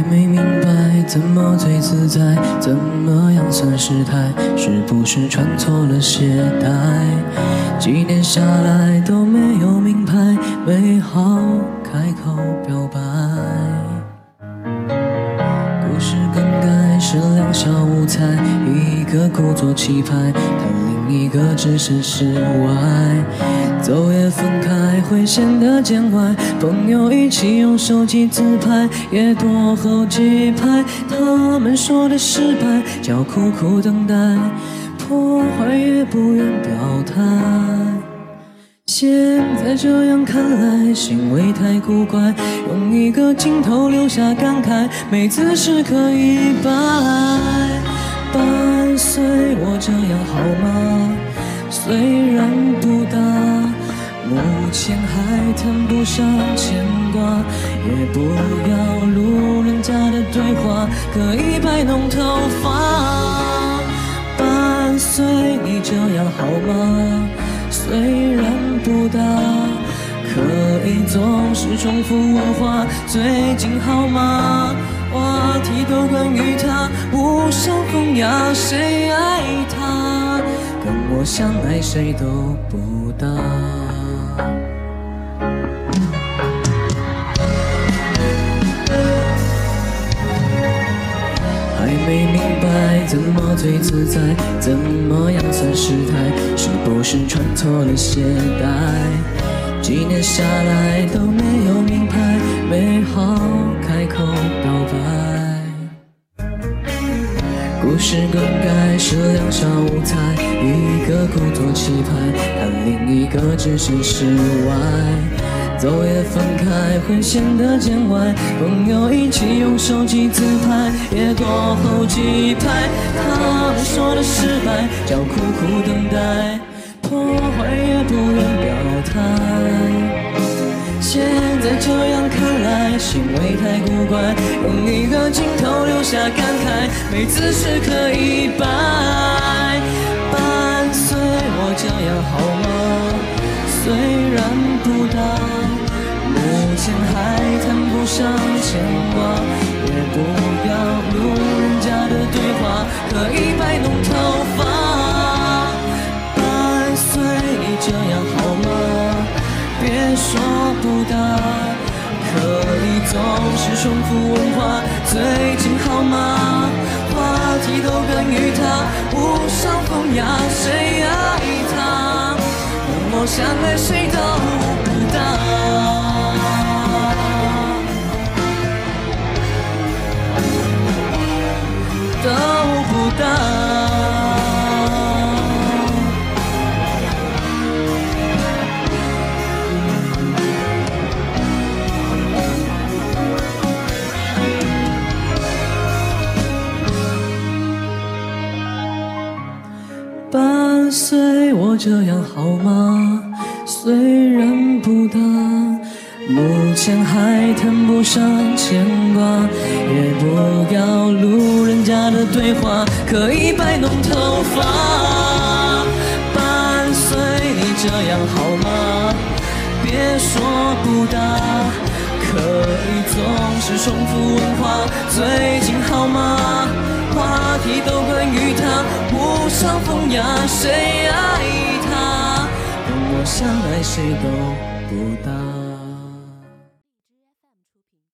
还没明白怎么最自在？怎么样算失态？是不是穿错了鞋带？几年下来都没有名牌，没好开口表白。故事更改是两小无猜，一个故作气派，但另一个置身事外。走也分开会显得见外，朋友一起用手机自拍也多好几排。他们说的失败叫苦苦等待，破坏也不愿表态。现在这样看来，行为太古怪，用一个镜头留下感慨，没姿势可以摆。伴随我这样好吗？虽然。目前还谈不上牵挂，也不要路人甲的对话，可以摆弄头发，伴随你这样好吗？虽然不大，可以总是重复问话，最近好吗？话题都关于他，无伤风雅，谁爱他？跟我相爱谁都不搭还。没明白怎么最自在，怎么样算失态？是不是穿错了鞋带？几年下来都没有名牌，没好开口表白。故事更改是两小无猜，一个故作气派，但另一个置身事外。走也分开会显得见外，朋友一起用手机自拍也多后几排。他们说的失败叫苦苦等待，破坏也不愿表态。行为太古怪，用一个镜头留下感慨，没姿势可以摆。伴随我这样好吗？虽然不大。目前还谈不上牵挂，也不要路人甲的对话，可以摆弄头发，伴随你这样好吗？别说不大，可你总是重复问话，最近好吗？话题都关于他，无伤风雅，谁爱他？冷漠相爱谁都伴随我这样好吗？虽然不大，目前还谈不上牵挂，也不要路人甲的对话，可以摆弄头发。伴随你这样好吗？别说不答，可以总是重复问话，最近好吗？话题都，伤风雅，谁爱他？等我相爱谁都不答。